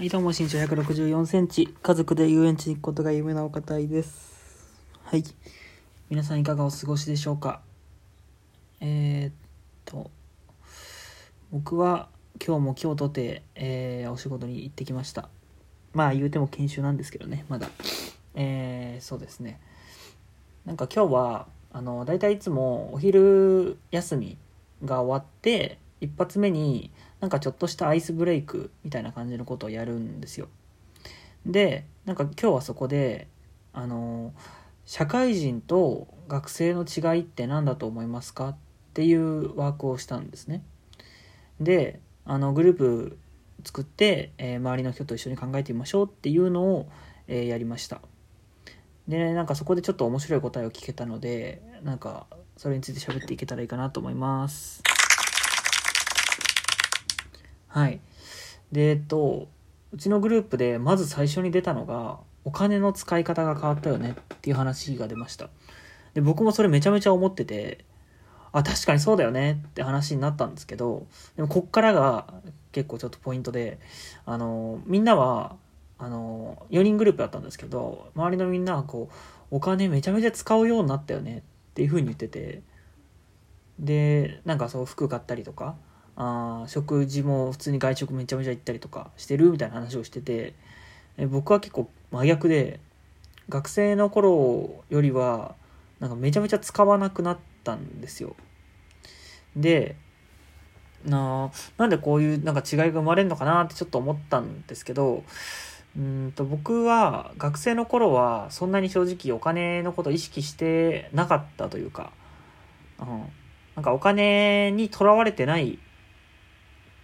はい、どうも、身長164センチ、家族で遊園地に行くことが夢なお方です。はい。皆さんいかがお過ごしでしょうか？えー、っと、僕は今日も今日とて、えーお仕事に行ってきました。まあ言うても研修なんですけどね、まだ。えー、そうですね。なんか今日は、あの、大体いつもお昼休みが終わって、一発目になんかちょっとしたアイスブレイクみたいな感じのことをやるんですよ。で、なんか今日はそこで、あの、社会人と学生の違いって何だと思いますかっていうワークをしたんですね。で、あの、グループ作って、えー周りの人と一緒に考えてみましょうっていうのを、えーやりました。で、なんかそこでちょっと面白い答えを聞けたので、なんかそれについて喋っていけたらいいかなと思います。はい。で、えっと、うちのグループでまず最初に出たのが、お金の使い方が変わったよねっていう話が出ました。で、僕もそれめちゃめちゃ思ってて、あ、確かにそうだよねって話になったんですけど、でもこっからが結構ちょっとポイントで、あの、みんなは、あの、4人グループだったんですけど、周りのみんなはこう、お金めちゃめちゃ使うようになったよねっていう風に言ってて、で、なんかそう服買ったりとか、あ食事も普通に外食めちゃめちゃ行ったりとかしてるみたいな話をしてて僕は結構真逆で学生の頃よりはなんかめちゃめちゃ使わなくなったんですよ。でななんでこういうなんか違いが生まれるのかなってちょっと思ったんですけどうんと僕は学生の頃はそんなに正直お金のこと意識してなかったというか、うん、なんかお金にとらわれてない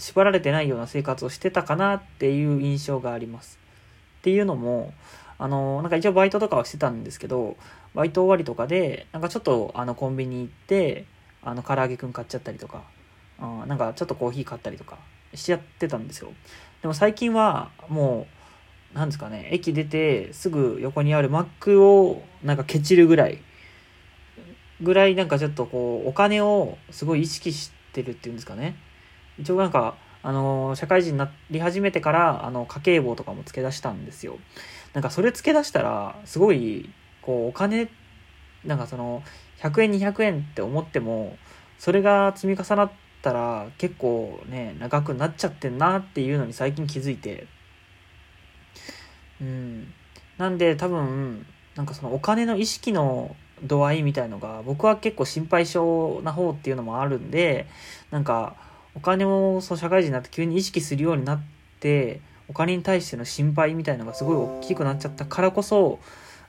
縛られてないような生活をしてたかなっていう印象があります。っていうのも、あの、なんか一応バイトとかはしてたんですけど、バイト終わりとかで、なんかちょっとあのコンビニ行って、あの唐揚げくん買っちゃったりとか、あなんかちょっとコーヒー買ったりとかしちゃってたんですよ。でも最近はもう、なんですかね、駅出てすぐ横にあるマックをなんかケチるぐらい、ぐらいなんかちょっとこう、お金をすごい意識してるっていうんですかね。一応なんか、あの社会人になり始めてから、あの、家計簿とかも付け出したんですよ。なんかそれ付け出したら、すごい、こう、お金、なんかその、100円、200円って思っても、それが積み重なったら、結構ね、長くなっちゃってんなっていうのに最近気づいて。うん。なんで多分、なんかそのお金の意識の度合いみたいのが、僕は結構心配性な方っていうのもあるんで、なんか、お金をそう社会人になって急に意識するようになってお金に対しての心配みたいのがすごい大きくなっちゃったからこそ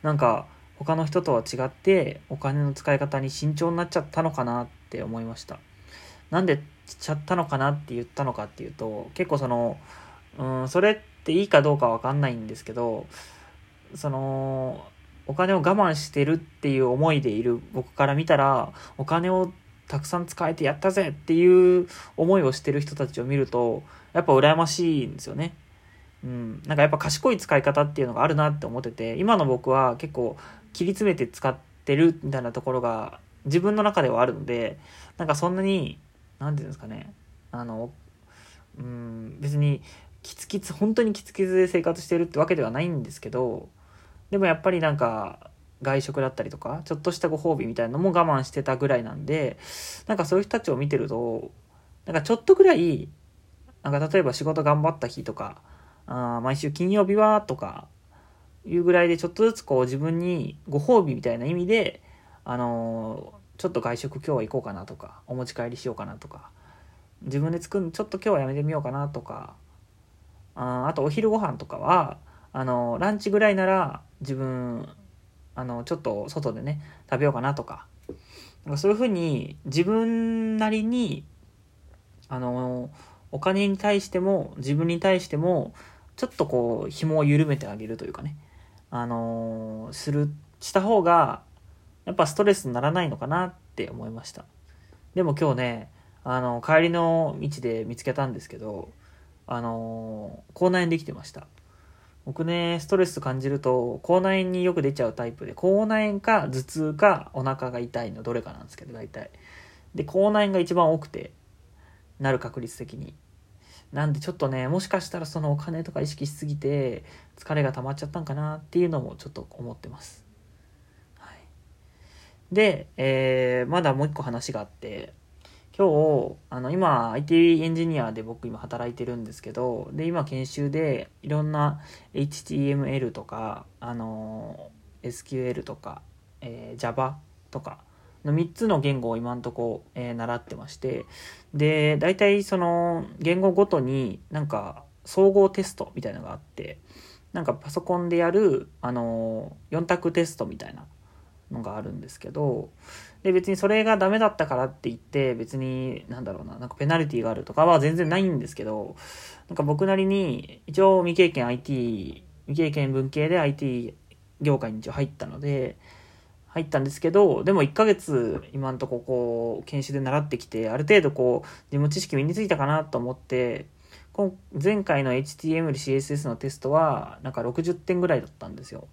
なんか他の人とは違ってお金の使い方に慎重になっちゃったのかなって思いました。なんでしちゃったのかなって言ったのかっていうと結構そのうんそれっていいかどうかわかんないんですけどそのお金を我慢してるっていう思いでいる僕から見たらお金をたくさん使えてやったぜっていう思いをしてる人たちを見ると、やっぱ羨ましいんですよね。うん。なんかやっぱ賢い使い方っていうのがあるなって思ってて、今の僕は結構切り詰めて使ってるみたいなところが自分の中ではあるので、なんかそんなに、なんていうんですかね、あの、うん、別にキツキツ、本当にキツキツで生活してるってわけではないんですけど、でもやっぱりなんか、外食だったりとか、ちょっとしたご褒美みたいなのも我慢してたぐらいなんで、なんかそういう人たちを見てると、なんかちょっとぐらい、なんか例えば仕事頑張った日とか、あ毎週金曜日はとか、いうぐらいでちょっとずつこう自分にご褒美みたいな意味で、あのーちょっと外食今日は行こうかなとか、お持ち帰りしようかなとか、自分で作るのちょっと今日はやめてみようかなとか、ああとお昼ご飯とかは、あのーランチぐらいなら自分、あの、ちょっと外でね、食べようかなとか、なんかそういうふうに自分なりに、あの、お金に対しても自分に対しても、ちょっとこう、紐を緩めてあげるというかね、あの、する、した方が、やっぱストレスにならないのかなって思いました。でも今日ね、あの、帰りの道で見つけたんですけど、あの、口内炎できてました。僕ね、ストレス感じると、口内炎によく出ちゃうタイプで、口内炎か頭痛かお腹が痛いのどれかなんですけど、大体。で、口内炎が一番多くて、なる確率的に。なんでちょっとね、もしかしたらそのお金とか意識しすぎて疲れが溜まっちゃったんかなっていうのもちょっと思ってます。はい、で、えー、まだもう一個話があって、今日、あの、今、IT エンジニアで僕今働いてるんですけど、で、今研修でいろんな HTML とか、あの、SQL とか、えー、Java とか、の3つの言語を今んとこ、えー、習ってまして、で、大体その言語ごとになんか総合テストみたいなのがあって、なんかパソコンでやる、あの4択テストみたいなのがあるんですけど、で、別にそれがダメだったからって言って、別に、なんだろうな、なんかペナルティがあるとかは全然ないんですけど、なんか僕なりに、一応未経験 IT、未経験文系で IT 業界に一応入ったので、入ったんですけど、でも1ヶ月今んとここう、研修で習ってきて、ある程度こう、自分知識身についたかなと思って、前回の HTML、CSS のテストは、なんか60点ぐらいだったんですよ。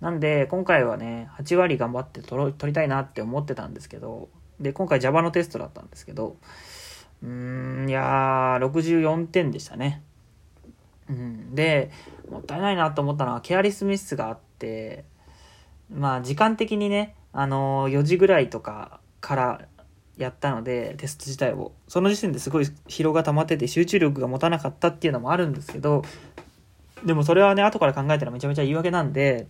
なんで、今回はね、8割頑張って取りたいなって思ってたんですけど、で、今回 Java のテストだったんですけど、うーん、いやー、64点でしたね。うん、で、もったいないなと思ったのは、ケアリスミスがあって、まあ時間的にね、あのー、4時ぐらいとかからやったので、テスト自体を。その時点ですごい疲労が溜まってて集中力が持たなかったっていうのもあるんですけど、でもそれはね、後から考えたらめちゃめちゃ言い訳なんで、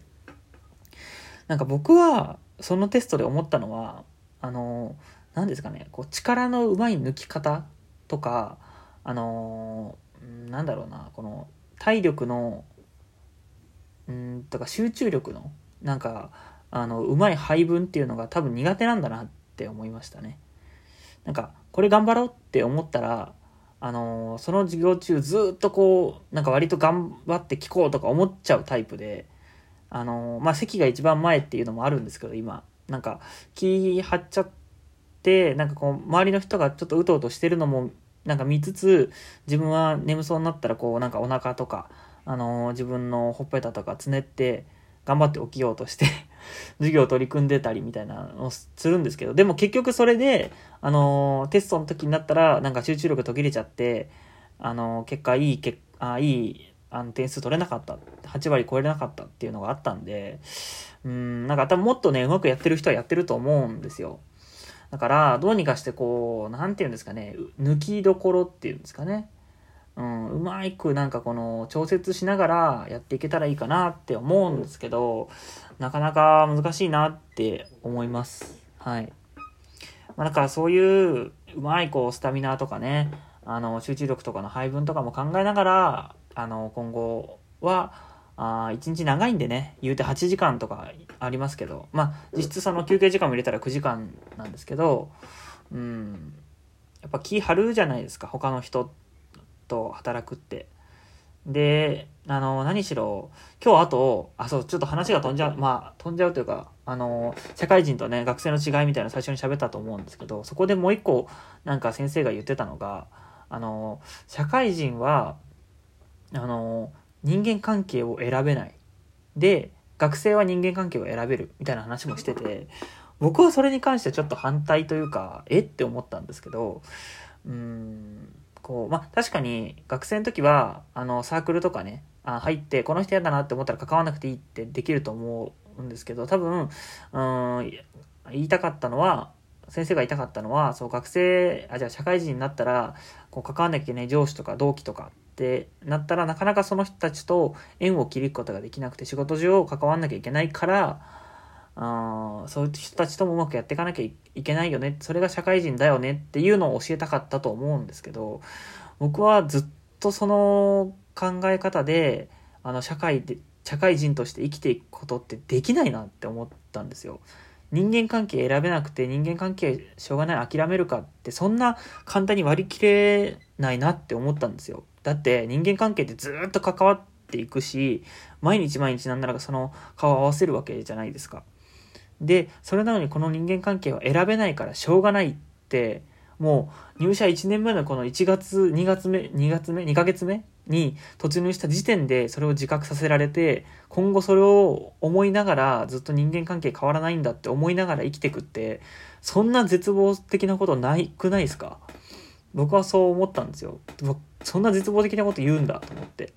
なんか僕は、そのテストで思ったのは、あの、何ですかね、こう力のうまい抜き方とか、あの、なんだろうな、この体力の、うん、とか集中力のなんかあのうまい配分っていうのが多分苦手なんだなって思いましたね。なんかこれ頑張ろうって思ったらあのその授業中ずっとこうなんか割と頑張って聞こうとか思っちゃうタイプであのまあ席が一番前っていうのもあるんですけど今。なんか気張っちゃってなんかこう周りの人がちょっとうとうとしてるのもなんか見つつ自分は眠そうになったらこうなんかお腹とかあの自分のほっぺたとかつねって頑張って起きようとして 授業取り組んでたりみたいなのをするんですけど、でも結局それで、あの、テストの時になったら、なんか集中力途切れちゃって、あの、結果いい、結あいい、あの、点数取れなかった。8割超えれなかったっていうのがあったんで、うん、なんか多分もっとね、うまくやってる人はやってると思うんですよ。だから、どうにかしてこう、なんて言うんですかね、抜きどころっていうんですかね。うん、うまくなんかこの調節しながらやっていけたらいいかなって思うんですけど、なかなか難しいなって思います。はい。まあ、だからそういううまいこうスタミナとかね、あの集中力とかの配分とかも考えながら、あの今後は、あ1日長いんでね、言うて8時間とかありますけど、まあ実質その休憩時間も入れたら9時間なんですけど、うん、やっぱ気張るじゃないですか、他の人。と働くって。で、あの、何しろ、今日あと、あ、そう、ちょっと話が飛んじゃう、まあ、飛んじゃうというか、あの、社会人とね、学生の違いみたいな最初に喋ったと思うんですけど、そこでもう一個、なんか先生が言ってたのが、あの、社会人は、あの、人間関係を選べない。で、学生は人間関係を選べる、みたいな話もしてて、僕はそれに関してちょっと反対というか、え？って思ったんですけど、うん、こう、まあ、確かに学生の時は、あの、サークルとかね、あ入って、この人嫌だなって思ったら関わらなくていいってできると思うんですけど、多分、うん、言いたかったのは、先生が言いたかったのは、そう、学生、あ、じゃあ社会人になったら、こう、関わんなきゃいけない上司とか同期とかってなったら、なかなかその人たちと縁を切ることができなくて、仕事上関わんなきゃいけないから、あそういう人たちともうまくやっていかなきゃいけないよねそれが社会人だよねっていうのを教えたかったと思うんですけど僕はずっとその考え方であの社会で社会人として生きていくことってできないなって思ったんですよ。人間関係選べなくて人間関係しょうがない諦めるかってそんな簡単に割り切れないなって思ったんですよ。だって人間関係ってずっと関わっていくし毎日毎日なんならその顔を合わせるわけじゃないですか。で、それなのにこの人間関係は選べないからしょうがないって、もう入社1年目のこの1月、2月目、2月目、2ヶ月目に突入した時点でそれを自覚させられて、今後それを思いながらずっと人間関係変わらないんだって思いながら生きてくって、そんな絶望的なことないくないですか？僕はそう思ったんですよ。そんな絶望的なこと言うんだと思って。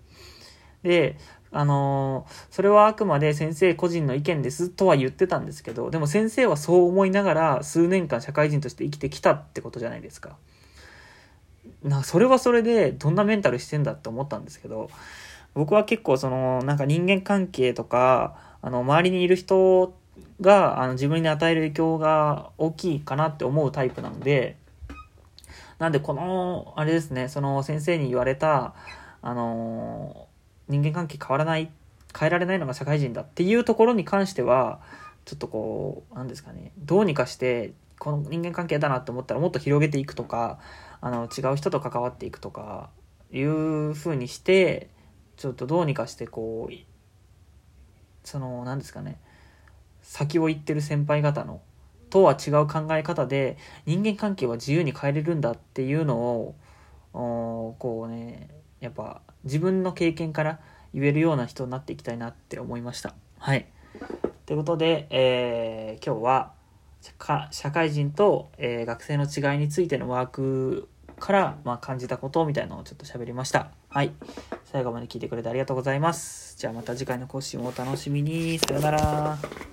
で、あのー、それはあくまで先生個人の意見ですとは言ってたんですけど、でも先生はそう思いながら数年間社会人として生きてきたってことじゃないですか。なそれはそれでどんなメンタルしてんだって思ったんですけど、僕は結構その、なんか人間関係とか、あの、周りにいる人が、あの、自分に与える影響が大きいかなって思うタイプなので、なんでこの、あれですね、その先生に言われた、あの人間関係変わらない、変えられないのが社会人だっていうところに関しては、ちょっとこう、なんですかね、どうにかして、この人間関係だなって思ったらもっと広げていくとか、あの、違う人と関わっていくとか、いう風にして、ちょっとどうにかしてこう、その、何ですかね、先を行ってる先輩方の、とは違う考え方で、人間関係は自由に変えれるんだっていうのを、こうね、やっぱ自分の経験から言えるような人になっていきたいなって思いました。はい。ということで、えー、今日は社会人と、えー、学生の違いについてのワークから、まあ、感じたことみたいなのをちょっと喋りました。はい。最後まで聞いてくれてありがとうございます。じゃあまた次回の更新をお楽しみに。さよなら。